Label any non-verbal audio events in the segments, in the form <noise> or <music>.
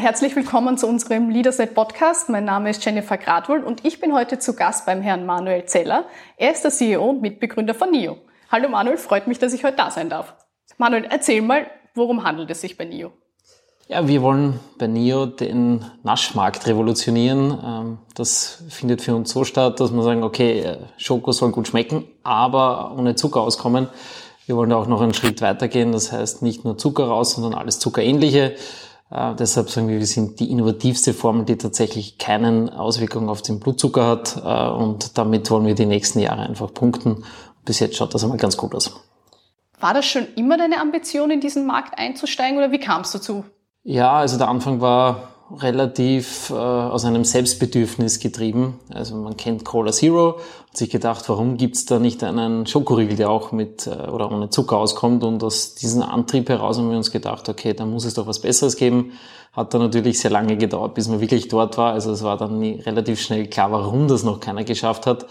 herzlich willkommen zu unserem Leaderset Podcast. Mein Name ist Jennifer Gradwohl und ich bin heute zu Gast beim Herrn Manuel Zeller. Er ist der CEO und Mitbegründer von NIO. Hallo Manuel, freut mich, dass ich heute da sein darf. Manuel, erzähl mal, worum handelt es sich bei NIO? Ja, wir wollen bei NIO den Naschmarkt revolutionieren. Ähm, das findet für uns so statt, dass wir sagen, okay, äh, Schoko soll gut schmecken, aber ohne Zucker auskommen. Wir wollen da auch noch einen Schritt weitergehen. Das heißt nicht nur Zucker raus, sondern alles Zuckerähnliche. Äh, deshalb sagen wir, wir sind die innovativste Formel, die tatsächlich keinen Auswirkungen auf den Blutzucker hat. Äh, und damit wollen wir die nächsten Jahre einfach punkten. Bis jetzt schaut das einmal ganz gut aus. War das schon immer deine Ambition, in diesen Markt einzusteigen oder wie kamst du zu ja, also der Anfang war relativ äh, aus einem Selbstbedürfnis getrieben. Also man kennt Cola Zero, hat sich gedacht, warum gibt's da nicht einen Schokoriegel, der auch mit äh, oder ohne Zucker auskommt. Und aus diesem Antrieb heraus haben wir uns gedacht, okay, da muss es doch was Besseres geben. Hat dann natürlich sehr lange gedauert, bis man wirklich dort war. Also es war dann relativ schnell klar, warum das noch keiner geschafft hat.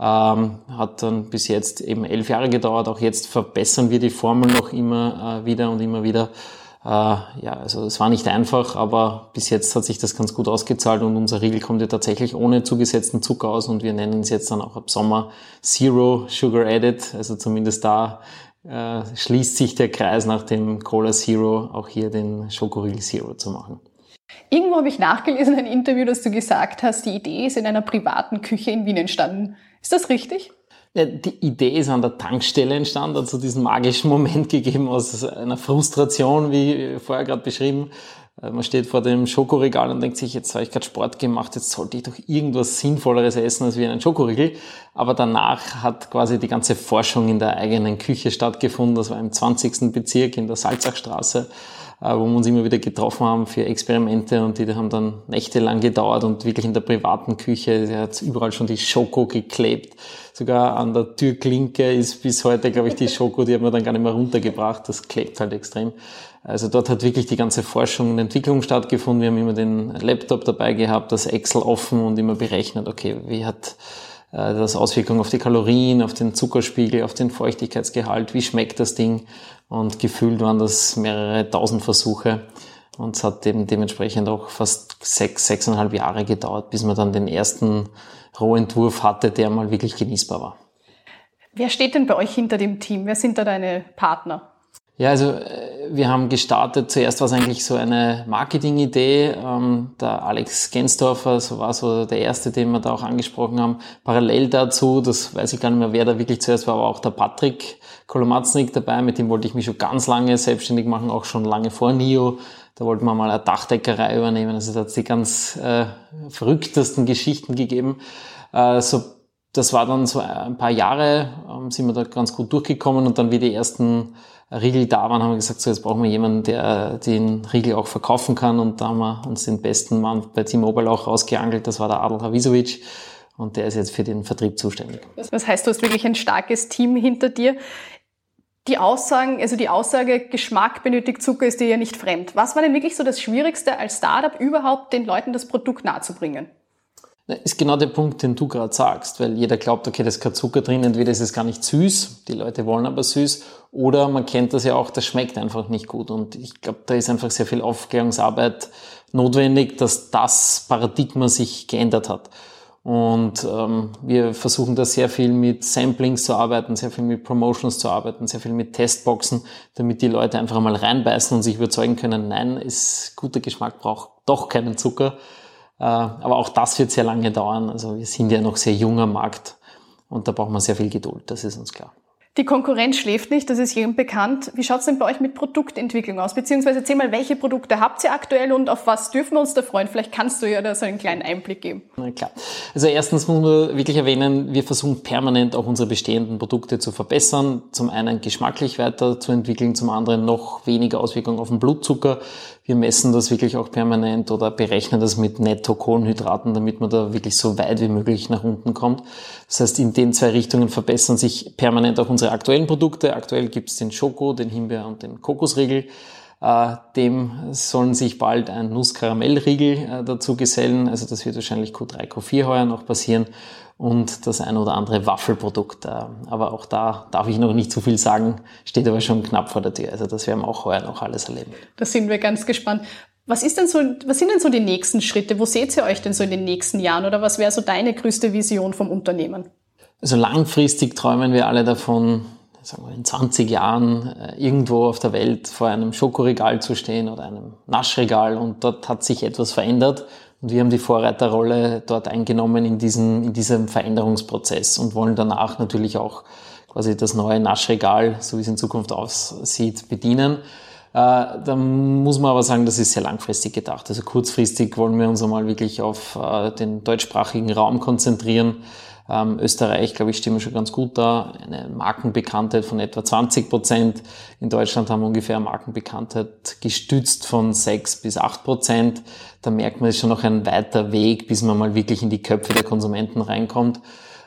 Ähm, hat dann bis jetzt eben elf Jahre gedauert. Auch jetzt verbessern wir die Formel noch immer äh, wieder und immer wieder. Äh, ja, also es war nicht einfach, aber bis jetzt hat sich das ganz gut ausgezahlt und unser Riegel kommt ja tatsächlich ohne zugesetzten Zucker aus und wir nennen es jetzt dann auch ab Sommer Zero Sugar Added. Also zumindest da äh, schließt sich der Kreis nach dem Cola Zero auch hier den Schokoriegel Zero zu machen. Irgendwo habe ich nachgelesen, ein Interview, dass du gesagt hast, die Idee ist in einer privaten Küche in Wien entstanden. Ist das richtig? Die Idee ist an der Tankstelle entstanden, hat so diesen magischen Moment <laughs> gegeben aus einer Frustration, wie vorher gerade beschrieben. Äh, man steht vor dem Schokoregal und denkt sich, jetzt habe ich gerade Sport gemacht, jetzt sollte ich doch irgendwas Sinnvolleres essen als wie einen Schokoriegel. Aber danach hat quasi die ganze Forschung in der eigenen Küche stattgefunden. Das war im 20. Bezirk in der Salzachstraße. Äh, wo wir uns immer wieder getroffen haben für Experimente und die haben dann nächtelang gedauert und wirklich in der privaten Küche, sie hat überall schon die Schoko geklebt. Sogar an der Türklinke ist bis heute, glaube ich, die Schoko, die haben wir dann gar nicht mehr runtergebracht. Das klebt halt extrem. Also dort hat wirklich die ganze Forschung und Entwicklung stattgefunden. Wir haben immer den Laptop dabei gehabt, das Excel offen und immer berechnet, okay, wie hat äh, das Auswirkungen auf die Kalorien, auf den Zuckerspiegel, auf den Feuchtigkeitsgehalt, wie schmeckt das Ding und gefühlt waren das mehrere tausend Versuche und es hat eben dementsprechend auch fast sechs, sechseinhalb Jahre gedauert, bis man dann den ersten Rohentwurf hatte, der mal wirklich genießbar war. Wer steht denn bei euch hinter dem Team? Wer sind da deine Partner? Ja, also äh, wir haben gestartet, zuerst war es eigentlich so eine Marketing-Idee. Ähm, der Alex Gensdorfer, so war so der erste, den wir da auch angesprochen haben. Parallel dazu, das weiß ich gar nicht mehr, wer da wirklich zuerst war, aber auch der Patrick Kolomatznik dabei, mit dem wollte ich mich schon ganz lange selbstständig machen, auch schon lange vor NIO. Da wollten wir mal eine Dachdeckerei übernehmen. Also da hat es die ganz äh, verrücktesten Geschichten gegeben. Äh, so das war dann so ein paar Jahre, ähm, sind wir da ganz gut durchgekommen und dann wie die ersten Riegel da waren, haben wir gesagt, so jetzt brauchen wir jemanden, der den Riegel auch verkaufen kann und da haben wir uns den besten Mann bei T-Mobile auch rausgeangelt, das war der Adel Havisovic und der ist jetzt für den Vertrieb zuständig. Das heißt, du hast wirklich ein starkes Team hinter dir. Die Aussagen, also die Aussage, Geschmack benötigt Zucker, ist dir ja nicht fremd. Was war denn wirklich so das Schwierigste als Startup überhaupt, den Leuten das Produkt nahezubringen? Ist genau der Punkt, den du gerade sagst, weil jeder glaubt, okay, da ist kein Zucker drin, entweder ist es gar nicht süß, die Leute wollen aber süß, oder man kennt das ja auch, das schmeckt einfach nicht gut. Und ich glaube, da ist einfach sehr viel Aufklärungsarbeit notwendig, dass das Paradigma sich geändert hat. Und ähm, wir versuchen da sehr viel mit Samplings zu arbeiten, sehr viel mit Promotions zu arbeiten, sehr viel mit Testboxen, damit die Leute einfach mal reinbeißen und sich überzeugen können, nein, ist guter Geschmack braucht doch keinen Zucker. Äh, aber auch das wird sehr lange dauern. Also wir sind ja noch sehr junger Markt und da braucht man sehr viel Geduld, das ist uns klar. Die Konkurrenz schläft nicht, das ist jedem bekannt. Wie schaut es denn bei euch mit Produktentwicklung aus? Beziehungsweise erzähl mal, welche Produkte habt ihr aktuell und auf was dürfen wir uns da freuen? Vielleicht kannst du ja da so einen kleinen Einblick geben. Na klar. Also erstens muss man wirklich erwähnen, wir versuchen permanent auch unsere bestehenden Produkte zu verbessern. Zum einen geschmacklich weiterzuentwickeln, zum anderen noch weniger Auswirkungen auf den Blutzucker. Wir messen das wirklich auch permanent oder berechnen das mit Netto-Kohlenhydraten, damit man da wirklich so weit wie möglich nach unten kommt. Das heißt, in den zwei Richtungen verbessern sich permanent auch unsere aktuellen Produkte. Aktuell gibt es den Schoko, den Himbeer und den Kokosriegel. Äh, dem sollen sich bald ein Nusskaramellriegel äh, dazu gesellen. Also das wird wahrscheinlich Q3, Q4 heuer noch passieren und das ein oder andere Waffelprodukt. Äh, aber auch da darf ich noch nicht zu viel sagen, steht aber schon knapp vor der Tür. Also das werden wir auch heuer noch alles erleben. Da sind wir ganz gespannt. Was, ist denn so, was sind denn so die nächsten Schritte? Wo seht ihr euch denn so in den nächsten Jahren? Oder was wäre so deine größte Vision vom Unternehmen? Also langfristig träumen wir alle davon, sagen wir in 20 Jahren äh, irgendwo auf der Welt vor einem Schokoregal zu stehen oder einem Naschregal und dort hat sich etwas verändert und wir haben die Vorreiterrolle dort eingenommen in diesem, in diesem Veränderungsprozess und wollen danach natürlich auch quasi das neue Naschregal, so wie es in Zukunft aussieht, bedienen. Äh, da muss man aber sagen, das ist sehr langfristig gedacht. Also kurzfristig wollen wir uns einmal wirklich auf äh, den deutschsprachigen Raum konzentrieren. Ähm, Österreich, glaube ich, stehen wir schon ganz gut da. Eine Markenbekanntheit von etwa 20 Prozent. In Deutschland haben wir ungefähr Markenbekanntheit gestützt von 6 bis 8 Prozent. Da merkt man, es ist schon noch ein weiter Weg, bis man mal wirklich in die Köpfe der Konsumenten reinkommt.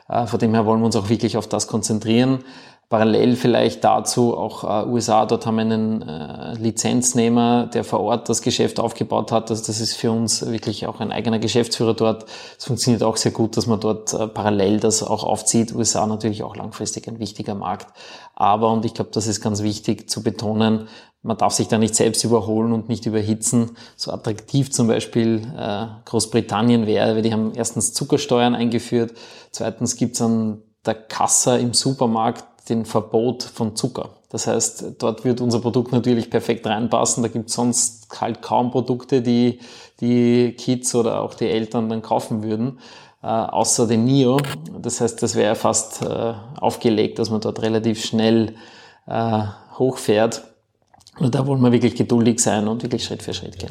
Äh, von dem her wollen wir uns auch wirklich auf das konzentrieren. Parallel vielleicht dazu auch äh, USA, dort haben wir einen äh, Lizenznehmer, der vor Ort das Geschäft aufgebaut hat. Also das ist für uns wirklich auch ein eigener Geschäftsführer dort. Es funktioniert auch sehr gut, dass man dort äh, parallel das auch aufzieht. USA natürlich auch langfristig ein wichtiger Markt. Aber, und ich glaube, das ist ganz wichtig zu betonen, man darf sich da nicht selbst überholen und nicht überhitzen. So attraktiv zum Beispiel äh, Großbritannien wäre, weil die haben erstens Zuckersteuern eingeführt, zweitens gibt's an der Kasse im Supermarkt den Verbot von Zucker. Das heißt, dort wird unser Produkt natürlich perfekt reinpassen. Da gibt es sonst halt kaum Produkte, die die Kids oder auch die Eltern dann kaufen würden, äh, außer den Nio. Das heißt, das wäre fast äh, aufgelegt, dass man dort relativ schnell äh, hochfährt. Und da wollen wir wirklich geduldig sein und wirklich Schritt für Schritt gehen.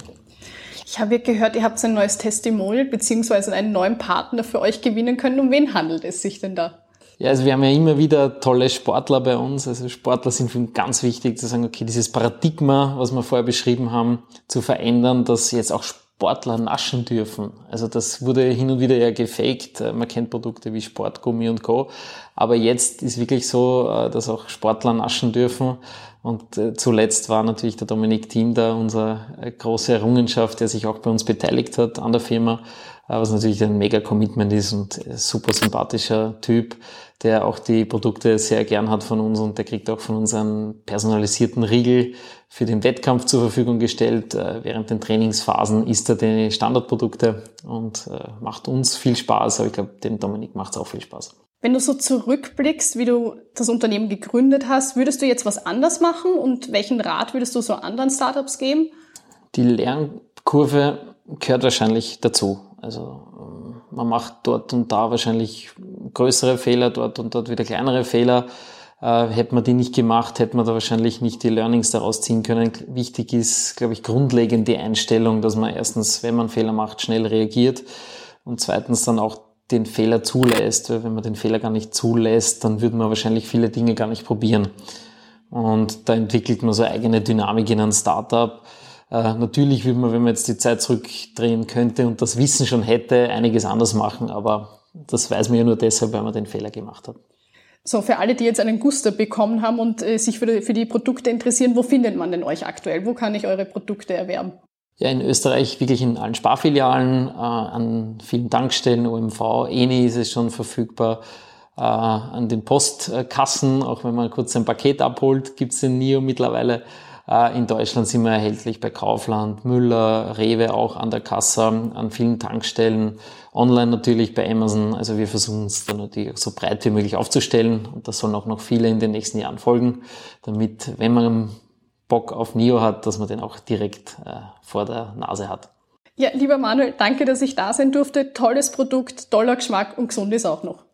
Ich habe gehört, ihr habt ein neues Testimonial beziehungsweise einen neuen Partner für euch gewinnen können. Um wen handelt es sich denn da? Ja, also wir haben ja immer wieder tolle Sportler bei uns. Also Sportler sind für uns ganz wichtig zu sagen, okay, dieses Paradigma, was wir vorher beschrieben haben, zu verändern, dass jetzt auch Sportler naschen dürfen. Also das wurde hin und wieder ja gefaked. Man kennt Produkte wie Sportgummi und Co. Aber jetzt ist wirklich so, äh, dass auch Sportler naschen dürfen. Und äh, zuletzt war natürlich der Dominik Thiem da, unsere äh, große Errungenschaft, der sich auch bei uns beteiligt hat an der Firma was natürlich ein mega Commitment ist und super sympathischer Typ, der auch die Produkte sehr gern hat von uns und der kriegt auch von uns einen personalisierten Riegel für den Wettkampf zur Verfügung gestellt. Äh, während den Trainingsphasen isst er die Standardprodukte und äh, macht uns viel Spaß, aber ich glaube, dem Dominik macht es auch viel Spaß. Wenn du so zurückblickst, wie du das Unternehmen gegründet hast, würdest du jetzt was anders machen und welchen Rat würdest du so anderen Startups geben? Die Lernkurve gehört wahrscheinlich dazu. Also ähm, man macht dort und da wahrscheinlich größere Fehler, dort und dort wieder kleinere Fehler. Äh, hätte man die nicht gemacht, hätte man da wahrscheinlich nicht die Learnings daraus ziehen können. Wichtig ist, glaube ich, grundlegend die Einstellung, dass man erstens, wenn man Fehler macht, schnell reagiert und zweitens dann auch den Fehler zulässt. Weil wenn man den Fehler gar nicht zulässt, dann würde man wahrscheinlich viele Dinge gar nicht probieren. Und da entwickelt man so eigene Dynamik in einem Startup äh, natürlich würde man, wenn man jetzt die Zeit zurückdrehen könnte und das Wissen schon hätte, einiges anders machen, aber das weiß man ja nur deshalb, weil man den Fehler gemacht hat. So, für alle, die jetzt einen Guster bekommen haben und äh, sich für die, für die Produkte interessieren, wo findet man denn euch aktuell? Wo kann ich eure Produkte erwerben? Ja, in Österreich wirklich in allen Sparfilialen, äh, an vielen Tankstellen, OMV, ENI ist es schon verfügbar, äh, an den Postkassen, auch wenn man kurz ein Paket abholt, gibt's den NIO mittlerweile. Äh, in Deutschland sind wir erhältlich bei Kaufland, Müller, Rewe auch an der Kasse, an vielen Tankstellen, online natürlich bei Amazon. Also wir versuchen es dann natürlich so breit wie möglich aufzustellen und das sollen auch noch viele in den nächsten Jahren folgen, damit, wenn man Bock auf Nio hat, dass man den auch direkt äh, vor der Nase hat. Ja, lieber Manuel, danke, dass ich da sein durfte. Tolles Produkt, toller Geschmack und gesund ist auch noch.